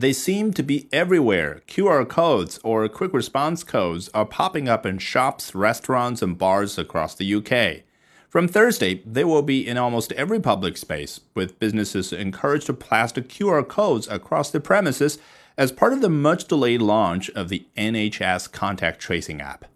They seem to be everywhere. QR codes or quick response codes are popping up in shops, restaurants, and bars across the UK. From Thursday, they will be in almost every public space, with businesses encouraged to plaster QR codes across their premises as part of the much delayed launch of the NHS contact tracing app.